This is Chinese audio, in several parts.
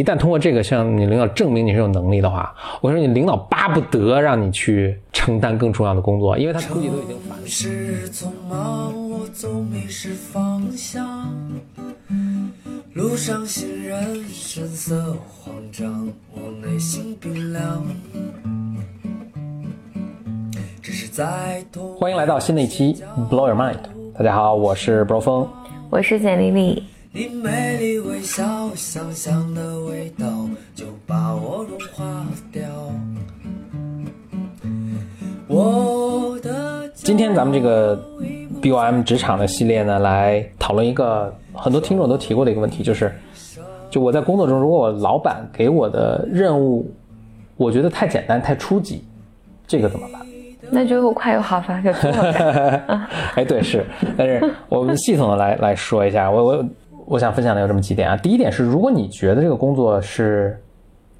一旦通过这个向你领导证明你是有能力的话，我说你领导巴不得让你去承担更重要的工作，因为他估计都已经烦了。是匆忙，我总迷失方向。路上行人神色慌张，我内心冰凉。只是在。欢迎来到新的一期 Blow Your Mind，大家好，我是 Bro 峰。我是简丽丽。你美丽微笑，香香的味道就把我融化掉。我的今天咱们这个 BOM 职场的系列呢，来讨论一个很多听众都提过的一个问题，就是，就我在工作中，如果我老板给我的任务，我觉得太简单、太初级，这个怎么办？那就又快又好吧，就这么干。哎，对，是，但是我们系统的来来说一下，我我我想分享的有这么几点啊。第一点是，如果你觉得这个工作是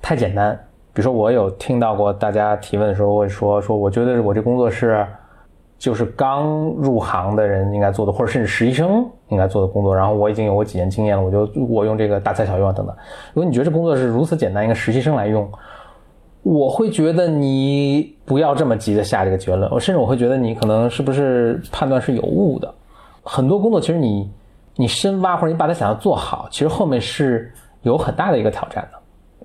太简单，比如说我有听到过大家提问的时候会说说，我觉得我这工作是就是刚入行的人应该做的，或者甚至实习生应该做的工作，然后我已经有我几年经验了，我就我用这个大材小用啊等等。如果你觉得这工作是如此简单，一个实习生来用。我会觉得你不要这么急着下这个结论，我甚至我会觉得你可能是不是判断是有误的。很多工作其实你你深挖或者你把它想要做好，其实后面是有很大的一个挑战的。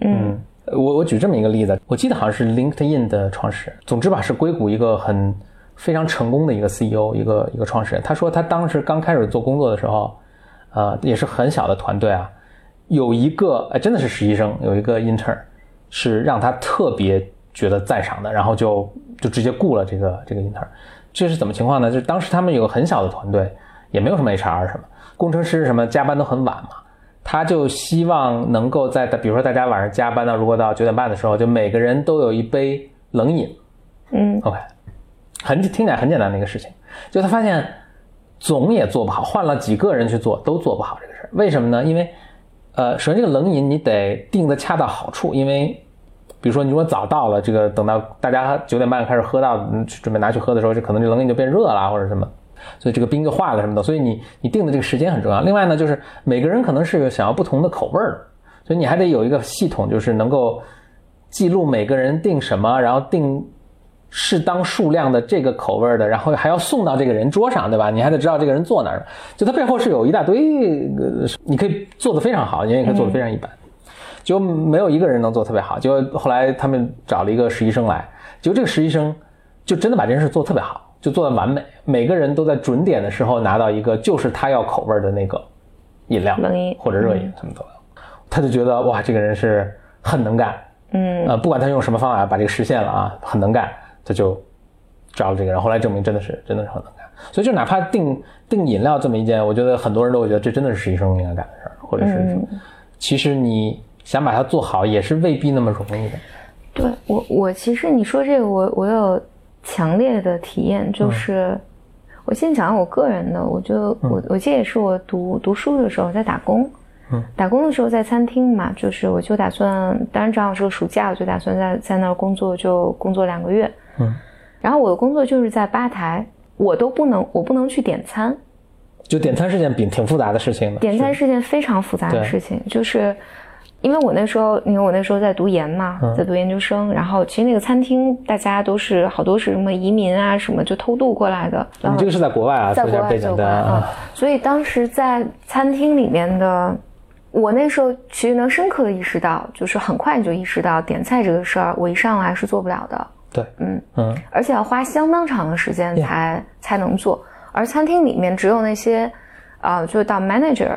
嗯，我我举这么一个例子，我记得好像是 LinkedIn 的创始人，总之吧是硅谷一个很非常成功的一个 CEO，一个一个创始人。他说他当时刚开始做工作的时候，呃也是很小的团队啊，有一个哎真的是实习生，有一个 intern。是让他特别觉得赞赏的，然后就就直接雇了这个这个 intern，这是怎么情况呢？就是当时他们有个很小的团队，也没有什么 HR 什么，工程师什么加班都很晚嘛，他就希望能够在比如说大家晚上加班到如果到九点半的时候，就每个人都有一杯冷饮，嗯，OK，很听起来很简单的一个事情，就他发现总也做不好，换了几个人去做都做不好这个事儿，为什么呢？因为呃，首先这个冷饮你得定的恰到好处，因为比如说，你如果早到了，这个等到大家九点半开始喝到，准备拿去喝的时候，这可能这冷饮就变热了或者什么，所以这个冰就化了什么的。所以你你定的这个时间很重要。另外呢，就是每个人可能是想要不同的口味儿，所以你还得有一个系统，就是能够记录每个人定什么，然后定适当数量的这个口味的，然后还要送到这个人桌上，对吧？你还得知道这个人坐哪儿。就它背后是有一大堆，你可以做的非常好，你也可以做的非常一般。就没有一个人能做特别好，就后来他们找了一个实习生来，就这个实习生就真的把这件事做特别好，就做的完美，每个人都在准点的时候拿到一个就是他要口味的那个饮料，冷饮或者热饮什么的，他就觉得哇，这个人是很能干，嗯，呃，不管他用什么方法把这个实现了啊，很能干，他就招了这个人，后来证明真的是真的是很能干，所以就哪怕订订饮料这么一件，我觉得很多人都会觉得这真的是实习生应该干的事儿，或者是什么其实你。想把它做好也是未必那么容易的。对我，我其实你说这个，我我有强烈的体验，就是我先讲我个人的，我就我我记得也是我读读书的时候在打工，嗯，打工的时候在餐厅嘛，就是我就打算，当然正好是个暑假，我就打算在在那儿工作，就工作两个月，嗯，然后我的工作就是在吧台，我都不能，我不能去点餐，就点餐是件挺挺复杂的事情的，点餐是件非常复杂的事情，就是。因为我那时候，因为我那时候在读研嘛，在读研究生，然后其实那个餐厅大家都是好多是什么移民啊，什么就偷渡过来的。你这个是在国外啊，在国外在国外啊。所以当时在餐厅里面的，我那时候其实能深刻的意识到，就是很快你就意识到点菜这个事儿，我一上来是做不了的。对，嗯嗯，而且要花相当长的时间才才能做，而餐厅里面只有那些，啊，就是到 manager。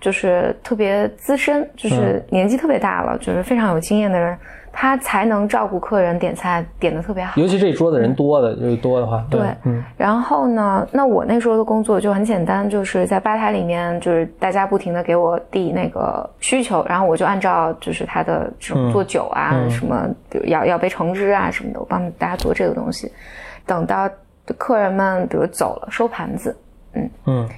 就是特别资深，就是年纪特别大了，就是非常有经验的人，他才能照顾客人点菜点的特别好。尤其这桌子人多的，就是多的话，对，嗯。然后呢，那我那时候的工作就很简单，就是在吧台里面，就是大家不停的给我递那个需求，然后我就按照就是他的这种做酒啊，什么要要杯橙汁啊什么的，我帮大家做这个东西。等到客人们比如走了，收盘子，嗯嗯。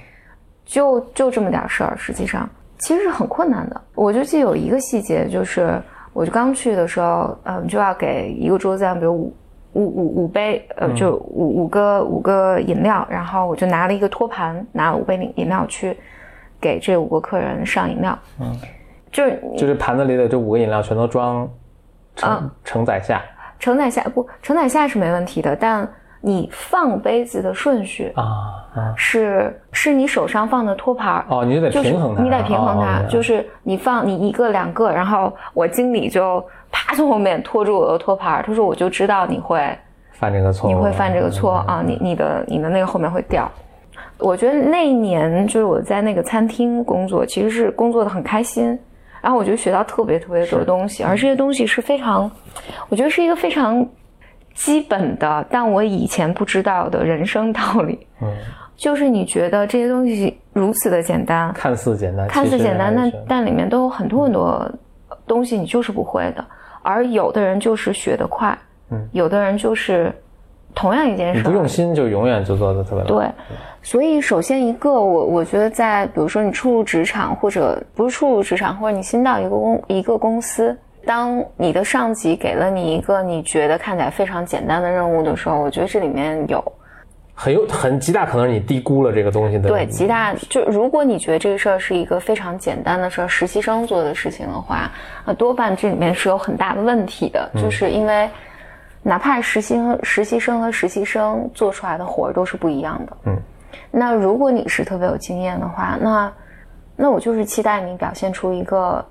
就就这么点事儿，实际上其实是很困难的。我就记得有一个细节，就是我就刚去的时候，嗯，就要给一个桌子上，比如五五五五杯，呃，就五五个五个饮料，然后我就拿了一个托盘，拿了五杯饮饮料去给这五个客人上饮料。嗯，就是就是盘子里的这五个饮料全都装承、啊承载下承载下不承载下是没问题的，但你放杯子的顺序啊啊是是你手上放的托盘儿。哦，你就得就是平衡它，你得平衡它，就是你放你一个两个，然后我经理就啪从后面拖住我的托盘儿，他说我就知道你会犯这个错，你会犯这个错啊，你你的你的那个后面会掉。我觉得那一年就是我在那个餐厅工作，其实是工作的很开心，然后我就学到特别特别多的东西，而这些东西是非常，我觉得是一个非常基本的，但我以前不知道的人生道理。嗯，就是你觉得这些东西如此的简单，看似简单，看似简单，但但里面都有很多很多东西你就是不会的，而有的人就是学得快，嗯，有的人就是同样一件事。不用心就永远就做的特别对，所以首先一个，我我觉得在比如说你初入职场，或者不是初入职场，或者你新到一个公一个公司，当你的上级给了你一个你觉得看起来非常简单的任务的时候，我觉得这里面有很有很极大可能是你低估了这个东西的。对极大，就如果你觉得这个事儿是一个非常简单的事儿，实习生做的事情的话，那多半这里面是有很大的问题的，就是因为哪怕实习生实习生和实习生做出来的活儿都是不一样的。嗯，那如果你是特别有经验的话，那那我就是期待你表现出一个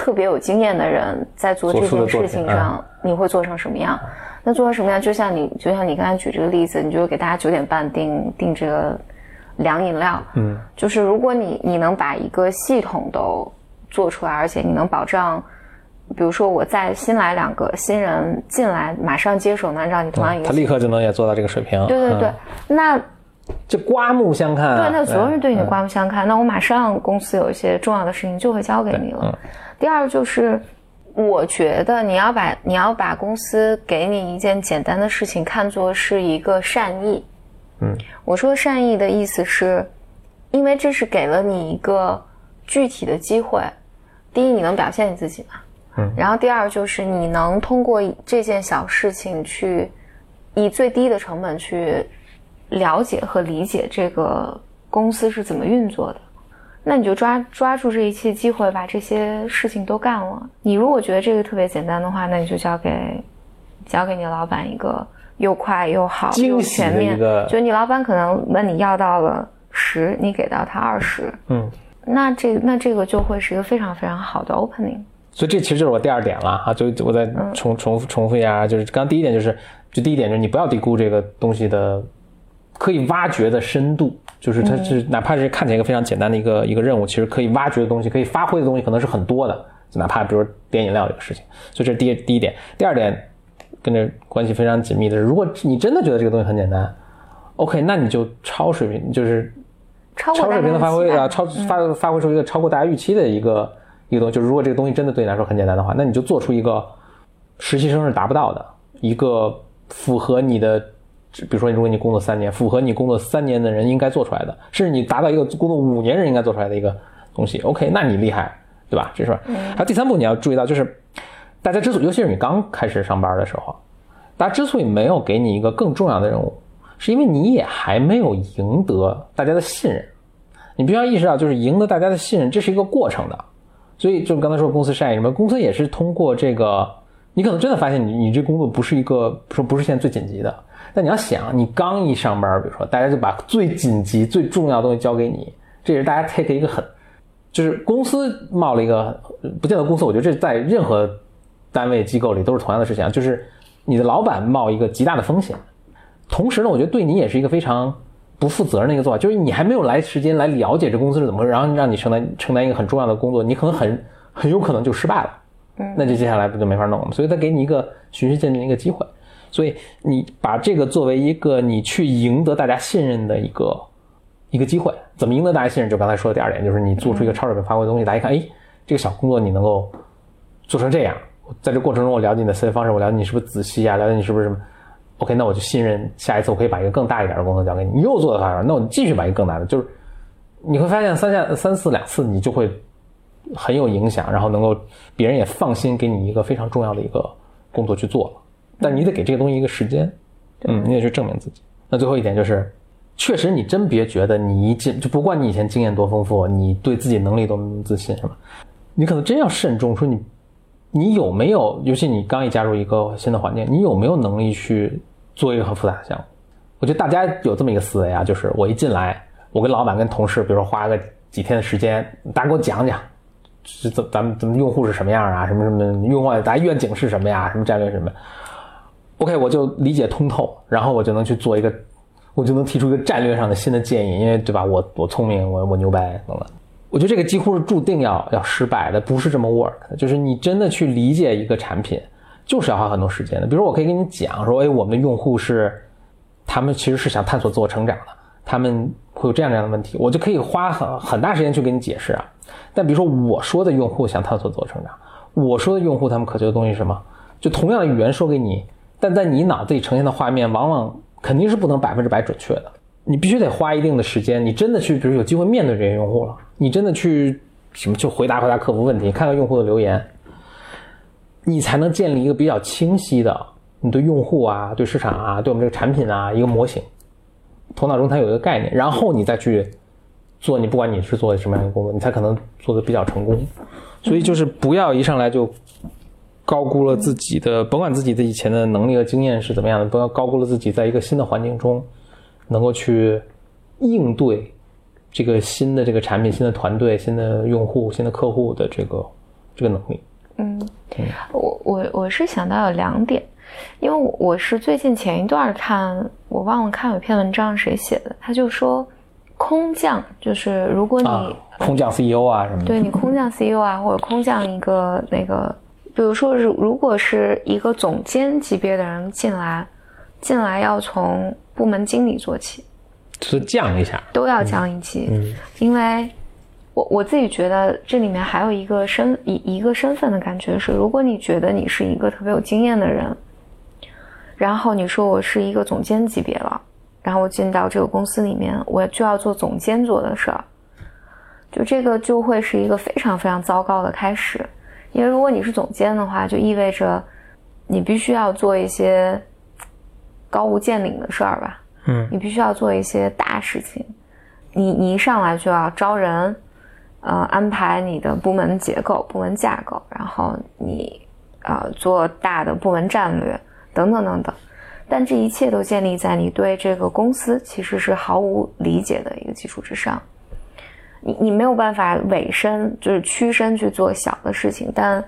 特别有经验的人在做这件事情上，你会做成什么样？那做成什么样？就像你，就像你刚才举这个例子，你就给大家九点半订订这个凉饮料，嗯，就是如果你你能把一个系统都做出来，而且你能保障，比如说我再新来两个新人进来，马上接手能按照你同样一个他立刻就能也做到这个水平，对对对，嗯那就刮目相看啊，对，那所有人对你嗯。刮目相看，那我马上公司有一些重要的事情就会交给你了。嗯第二就是，我觉得你要把你要把公司给你一件简单的事情看作是一个善意。嗯，我说善意的意思是，因为这是给了你一个具体的机会。第一，你能表现你自己嘛？嗯然后第二就是你能通过这件小事情去以最低的成本去了解和理解这个公司是怎么运作的。那你就抓抓住这一切机会，把这些事情都干了。你如果觉得这个特别简单的话，那你就交给交给你老板一个又快又好惊又全面就你老板可能问你要到了十，你给到他二十，嗯，那这那这个就会是一个非常非常好的 opening。所以这其实就是我第二点了啊，就我再嗯重重复重复一下啊，就是刚刚第一点就是，就第一点就是你不要低估这个东西的可以挖掘的深度，就是它是哪怕是看起来一个非常简单的一个一个任务，其实可以挖掘的东西，可以发挥的东西可能是很多的，哪怕比如点饮料这个事情，所以这是第一第一点。第二点跟这关系非常紧密的是，如果你真的觉得这个东西很简单，OK，那你就超水平，就是超超水平的发挥啊，超嗯发发挥出一个超过大家预期的一个一个东西。就是如果这个东西真的对你来说很简单的话，那你就做出一个实习生是达不到的一个符合你的，比如说如果你工作三年，符合你工作三年的人应该做出来的，甚至你达到一个工作五年人应该做出来的一个东西。OK，那你厉害，对吧？这是。还有第三步你要注意到，就是大家之所以，尤其是你刚开始上班的时候，大家之所以没有给你一个更重要的任务，是因为你也还没有赢得大家的信任。你必须要意识到，就是赢得大家的信任，这是一个过程的。所以，就刚才说公司善意什么，公司也是通过这个，你可能真的发现你你这工作不是一个说不是现在最紧急的，但你要想，你刚一上班，比如说大家就把最紧急、最重要的东西交给你，这也是大家 take 一个很，就是公司冒了一个，不见得公司，我觉得这在任何单位机构里都是同样的事情，就是你的老板冒一个极大的风险，同时呢，我觉得对你也是一个非常不负责任的一个做法，就是你还没有来时间来了解这公司是怎么，然后让你承担承担一个很重要的工作，你可能很很有可能就失败了，嗯，那就接下来不就没法弄了？所以他给你一个循序渐进的一个机会，所以你把这个作为一个你去赢得大家信任的一个一个机会，怎么赢得大家信任？就刚才说的第二点，就是你做出一个超水平发挥的东西，大家一看，哎，这个小工作你能够做成这样，在这过程中我了解你的思维方式，我了解你是不是仔细啊，了解你是不是什么。OK，那我就信任下一次我可以把一个更大一点的工作交给你。你又做的好，那我继续把一个更大的，就是你会发现三下三次两次你就会很有影响，然后能够别人也放心给你一个非常重要的一个工作去做了。但你得给这个东西一个时间，嗯，你得去证明自己。那最后一点就是，确实你真别觉得你一进就不管你以前经验多丰富，你对自己能力多么自信是吧，你可能真要慎重，说你你有没有，尤其你刚一加入一个新的环境，你有没有能力去做一个很复杂的项目？我觉得大家有这么一个思维啊，就是我一进来，我跟老板跟同事，比如说花个几天的时间，大家给我讲讲，是怎咱们咱们用户是什么样啊，什么什么用户大家愿景是什么呀，什么战略什么，OK，我就理解通透，然后我就能去做一个，我就能提出一个战略上的新的建议，因为对吧，我我聪明，我我牛掰懂了。我觉得这个几乎是注定要要失败的，不是这么 work 的。就是你真的去理解一个产品，就是要花很多时间的。比如我可以跟你讲说，哎，我们的用户是，他们其实是想探索自我成长的，他们会有这样这样的问题，我就可以花很很大时间去给你解释啊。但比如说我说的用户想探索自我成长，我说的用户他们渴求的东西是什么？就同样的语言说给你，但在你脑子里呈现的画面，往往肯定是不能百分之百准确的。你必须得花一定的时间，你真的去，比如有机会面对这些用户了，你真的去什么去回答回答客服问题，看看用户的留言，你才能建立一个比较清晰的你对用户啊、对市场啊、对我们这个产品啊一个模型，头脑中它有一个概念，然后你再去做你不管你是做什么样的工作，你才可能做的比较成功。所以就是不要一上来就高估了自己的，甭管自己的以前的能力和经验是怎么样的，不要高估了自己在一个新的环境中。能够去应对这个新的这个产品、新的团队、新的用户、新的客户的这个这个能力。嗯，我我我是想到有两点，因为我是最近前一段看，我忘了看有篇文章谁写的，他就说空降就是如果你空降 CEO 啊什么的，对你空降 CEO 啊或者空降一个那个，比如说如如果是一个总监级别的人进来，进来要从。部门经理做起，是降一下，都要降一级。嗯，因为我我自己觉得这里面还有一个身一一个身份的感觉是，如果你觉得你是一个特别有经验的人，然后你说我是一个总监级别了，然后我进到这个公司里面，我就要做总监做的事儿，就这个就会是一个非常非常糟糕的开始。因为如果你是总监的话，就意味着你必须要做一些。高屋建瓴的事儿吧，嗯，你必须要做一些大事情，你你一上来就要招人，呃，安排你的部门结构、部门架构，然后你，呃，做大的部门战略等等等等，但这一切都建立在你对这个公司其实是毫无理解的一个基础之上，你你没有办法委身，就是屈身去做小的事情，但。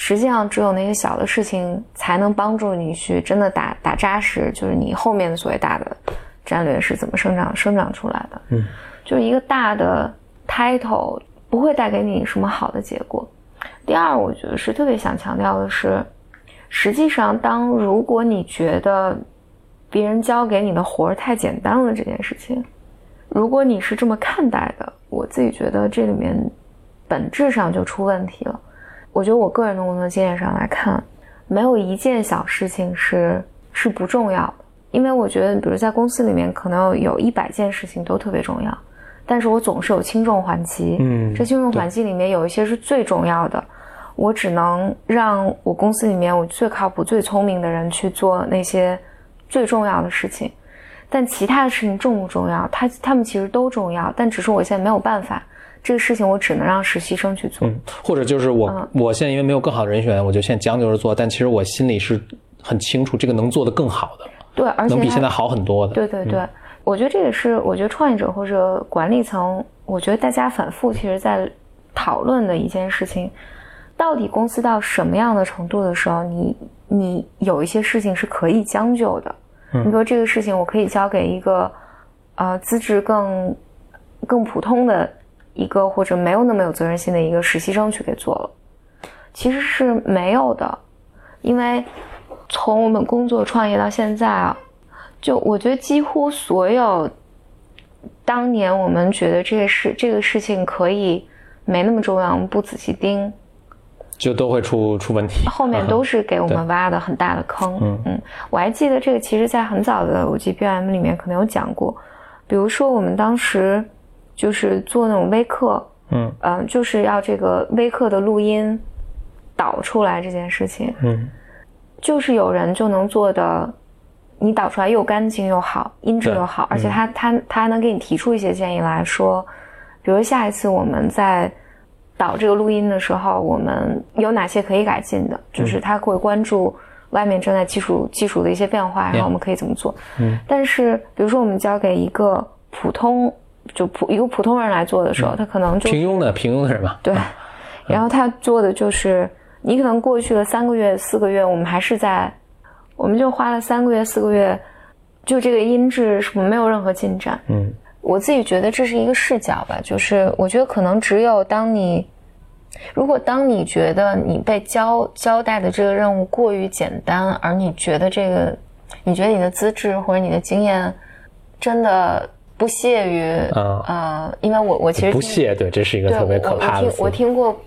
实际上，只有那些小的事情才能帮助你去真的打打扎实，就是你后面的所谓大的战略是怎么生长生长出来的。嗯，就是一个大的 title 不会带给你什么好的结果。第二，我觉得是特别想强调的是，实际上，当如果你觉得别人交给你的活儿太简单了这件事情，如果你是这么看待的，我自己觉得这里面本质上就出问题了。我觉得我个人的工作经验上来看，没有一件小事情是是不重要的。因为我觉得，比如在公司里面，可能有一百件事情都特别重要，但是我总是有轻重缓急。嗯，这轻重缓急里面有一些是最重要的，我只能让我公司里面我最靠谱、最聪明的人去做那些最重要的事情。但其他的事情重不重要？他他们其实都重要，但只是我现在没有办法。这个事情我只能让实习生去做，嗯，或者就是我，我现在因为没有更好的人选，我就现在将就着做。但其实我心里是很清楚，这个能做的更好的，对，而且能比现在好很多的。对对对，我觉得这也是我觉得创业者或者管理层，我觉得大家反复其实在讨论的一件事情，到底公司到什么样的程度的时候，你你有一些事情是可以将就的。你比如这个事情，我可以交给一个呃资质更更普通的。一个或者没有那么有责任心的一个实习生去给做了，其实是没有的，因为从我们工作创业到现在啊，就我觉得几乎所有当年我们觉得这个事这个事情可以没那么重要，我们不仔细盯，就都会出出问题，后面都是给我们挖的很大的坑。嗯嗯，我还记得这个，其实在很早的我记 B M 里面可能有讲过，比如说我们当时。就是做那种微课，嗯。嗯，就是要这个微课的录音导出来这件事情，嗯，就是有人就能做的，你导出来又干净又好，音质又好，而且他他他还能给你提出一些建议来说，比如下一次我们在导这个录音的时候，我们有哪些可以改进的？就是他会关注外面正在技术技术的一些变化，然后我们可以怎么做？嗯，但是比如说我们交给一个普通就普一个普通人来做的时候，他可能就平庸的平庸的人吧，对，然后他做的就是你可能过去了三个月四个月，我们还是在，我们就花了三个月四个月，就这个音质什么没有任何进展。嗯，我自己觉得这是一个视角吧，就是我觉得可能只有当你，如果当你觉得你被交交代的这个任务过于简单，而你觉得这个，你觉得你的资质或者你的经验真的不屑于，啊呃，因为我我其实不屑，对，这是一个，特别可怕的词我听我。听过，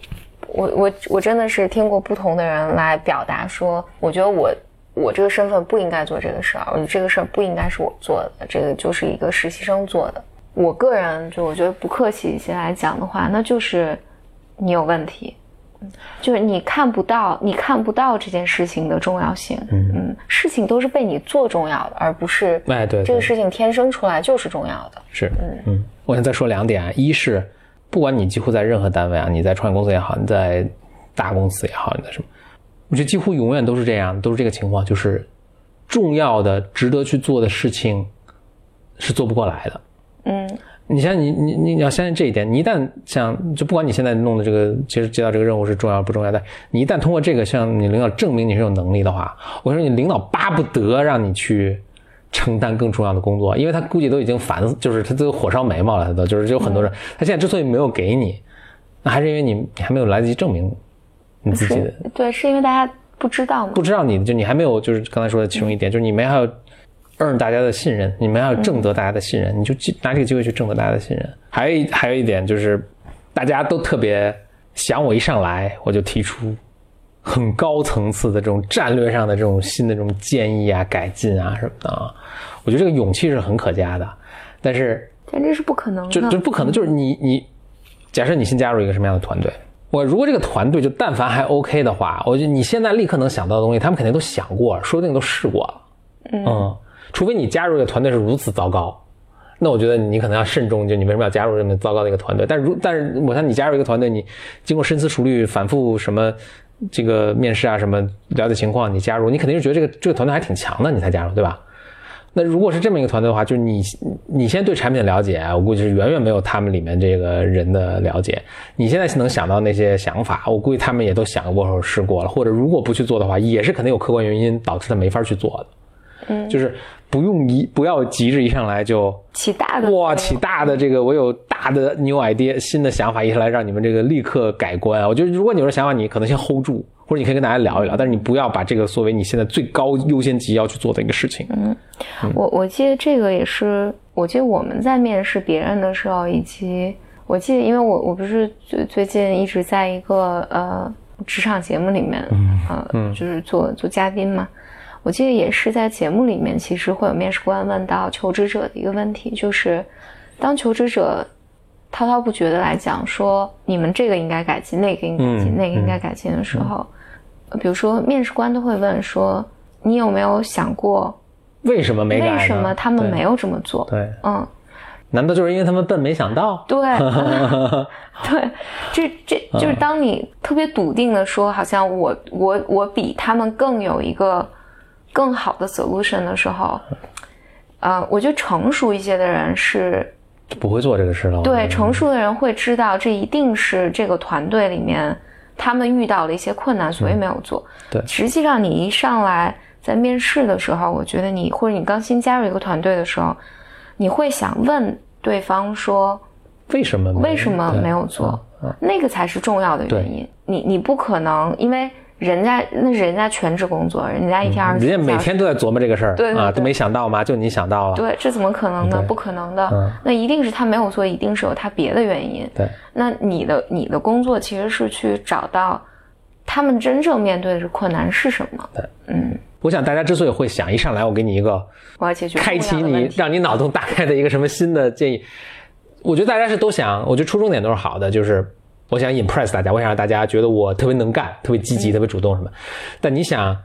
我我我真的是听过不同的人来表达说，我觉得我我这个身份不应该做这个事儿，我觉得这个事儿不应该是我做的，这个就是一个实习生做的。我个人就我觉得不客气一些来讲的话，那就是你有问题。就是你看不到，你看不到这件事情的重要性。嗯嗯事情都是被你做重要的，而不是哎对对这个事情天生出来就是重要的。是，嗯，我想再说两点啊，一是不管你几乎在任何单位啊，你在创业公司也好，你在大公司也好，你在什么，我觉得几乎永远都是这样，都是这个情况，就是重要的、值得去做的事情是做不过来的。嗯你像你你你你要相信这一点，你一旦像就不管你现在弄的这个其实接到这个任务是重要不重要的，你一旦通过这个向你领导证明你是有能力的话，我说你领导巴不得让你去承担更重要的工作，因为他估计都已经烦死，就是他都火烧眉毛了，他都就是有很多人，他现在之所以没有给你，那还是因为你你还没有来得及证明你自己的，对，是因为大家不知道嘛不。知道你就你还没有就是刚才说的其中一点，就是你没还有 earn 大家的信任，你们还要挣得大家的信任，你就拿这个机会去挣得大家的信任。还有一还有一点就是，大家都特别想我一上来我就提出很高层次的这种战略上的这种新的这种建议啊、改进啊什么的啊，我觉得这个勇气是很可嘉的。但是但这是不可能的，就就不可能，就是你你，假设你新加入一个什么样的团队，我如果这个团队就但凡还 OK 的话，我觉得你现在立刻能想到的东西，他们肯定都想过，说不定都试过了。嗯，除非你加入这个团队是如此糟糕，那我觉得你可能要慎重，就你为什么要加入这么糟糕的一个团队？但是如但是我想你加入一个团队，你经过深思熟虑、反复什么这个面试啊什么了解情况，你加入，你肯定是觉得这个这个团队还挺强的，你才加入，对吧？那如果是这么一个团队的话，就是你你先对产品的了解，我估计是远远没有他们里面这个人的了解。你现在能想到那些想法，我估计他们也都想过或者试过了，或者如果不去做的话，也是肯定有客观原因导致他没法去做的。嗯，就是不用一不要急着一上来就起大的哇起大的这个，我有大的 new idea 新的想法一上来让你们这个立刻改观啊！我觉得如果你有这想法，你可能先 hold 住，或者你可以跟大家聊一聊，但是你不要把这个作为你现在最高优先级要去做的一个事情。嗯我我记得这个也是，我记得我们在面试别人的时候，以及我记得，因为我我不是最最近一直在一个呃职场节目里面，呃，就是做做嘉宾嘛。我记得也是在节目里面，其实会有面试官问到求职者的一个问题，就是当求职者滔滔不绝的来讲说你们这个应该改进，那个应该改进，嗯那个应该改进的时候，呃比如说面试官都会问说，你有没有想过？为什么没改？为什么他们没有这么做？对，嗯，难道就是因为他们笨没想到？对，对，这这就是当你特别笃定的说，好像我我我比他们更有一个更好的 solution 的时候，呃，我觉得成熟一些的人是就不会做这个事了。对成熟的人会知道，这一定是这个团队里面他们遇到了一些困难，所以没有做。对。实际上你一上来在面试的时候，我觉得你或者你刚新加入一个团队的时候，你会想问对方说为什么为什么没有做，那个才是重要的原因。你你不可能因为人家那是人家全职工作，人家一天二十四人家每天都在琢磨这个事儿啊，对对对都没想到吗？就你想到了。对，这怎么可能呢？不可能的。嗯那一定是他没有做，一定是有他别的原因。对那你的你的工作其实是去找到他们真正面对的困难是什么。对，嗯，我想大家之所以会想一上来我给你一个我要解决开启你让你脑洞大开的一个什么新的建议，我觉得大家是都想，我觉得初衷点都是好的，就是我想 impress 大家，我想让大家觉得我特别能干、特别积极、特别主动什么。但你想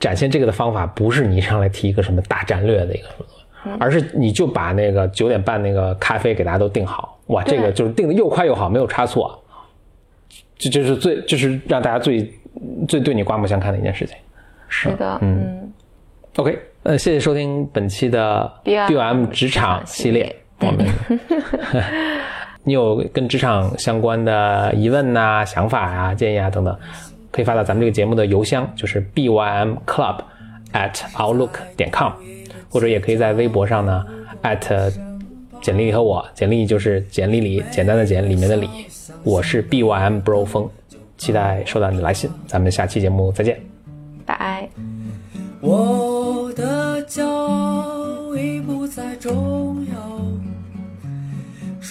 展现这个的方法，不是你上来提一个什么大战略的一个什么东西，而是你就把那个九点半那个咖啡给大家都定好，哇，这个就是定的又快又好，没有差错。这就是最就是让大家最最对你刮目相看的一件事情。是的，嗯 OK，呃，谢谢收听本期的 BOM 职场系列。我们，你有跟职场相关的疑问呐、想法呀、建议啊等等，可以发到咱们这个节目的邮箱，就是 bym club at outlook 点 com，或者也可以在微博上呢 at 简历里和我，简历就是简历里简单的简里面的里，我是 bym bro 风，期待收到你的来信，咱们下期节目再见。拜。我的骄傲已不再重要，